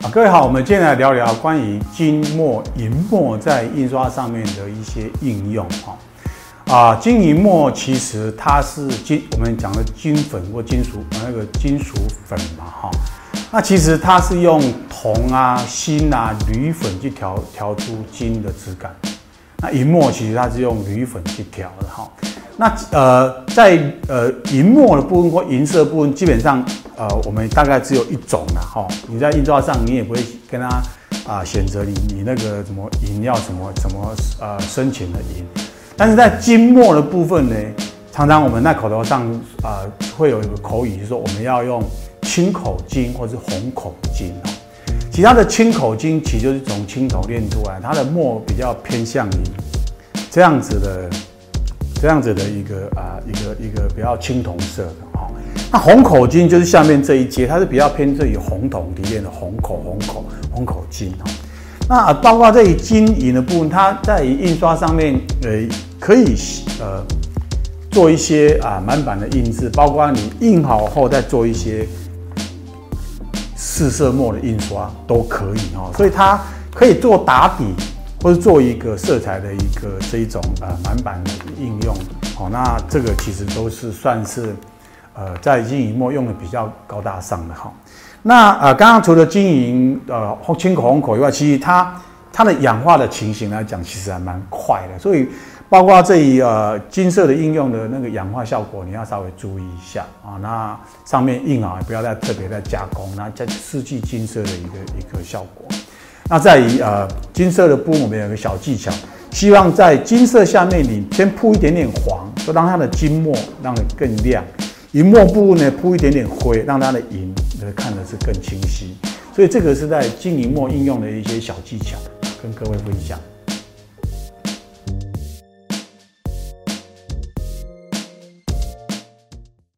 啊，各位好，我们今天来聊聊关于金墨银墨在印刷上面的一些应用哈。啊，金银墨其实它是金，我们讲的金粉或金属那个金属粉嘛哈。那其实它是用铜啊、锌啊、铝粉去调调出金的质感。那银墨其实它是用铝粉去调的哈。那呃，在呃银墨的部分或银色部分，基本上呃我们大概只有一种了哈。你在印刷上，你也不会跟他啊选择你你那个什么银要什么什么呃深浅的银。但是在金墨的部分呢，常常我们在口头上啊、会有一个口语，就是说我们要用青口金或是红口金哦。其他的青口金其实就是从青头炼出来，它的墨比较偏向于这样子的。这样子的一个啊，一个一个比较青铜色的。那红口金就是下面这一节，它是比较偏这于红铜提炼的红口红口红口金哈。那包括这里金银的部分，它在印刷上面呃可以呃做一些啊满版的印制，包括你印好后再做一些四色墨的印刷都可以哈。所以它可以做打底。或者做一个色彩的一个这一种呃满版的应用，好，那这个其实都是算是呃在金银墨用的比较高大上的哈。那呃刚刚除了金银呃青口红口以外，其实它它的氧化的情形来讲，其实还蛮快的。所以包括这一呃金色的应用的那个氧化效果，你要稍微注意一下啊。那上面印啊，不要再特别再加工，那再失去金色的一个一个效果。那在于呃金色的部分，我们有个小技巧，希望在金色下面你先铺一点点黄，就让它的金墨让它更亮；银幕布呢铺一点点灰，让它的银看的是更清晰。所以这个是在金银幕应用的一些小技巧，跟各位分享。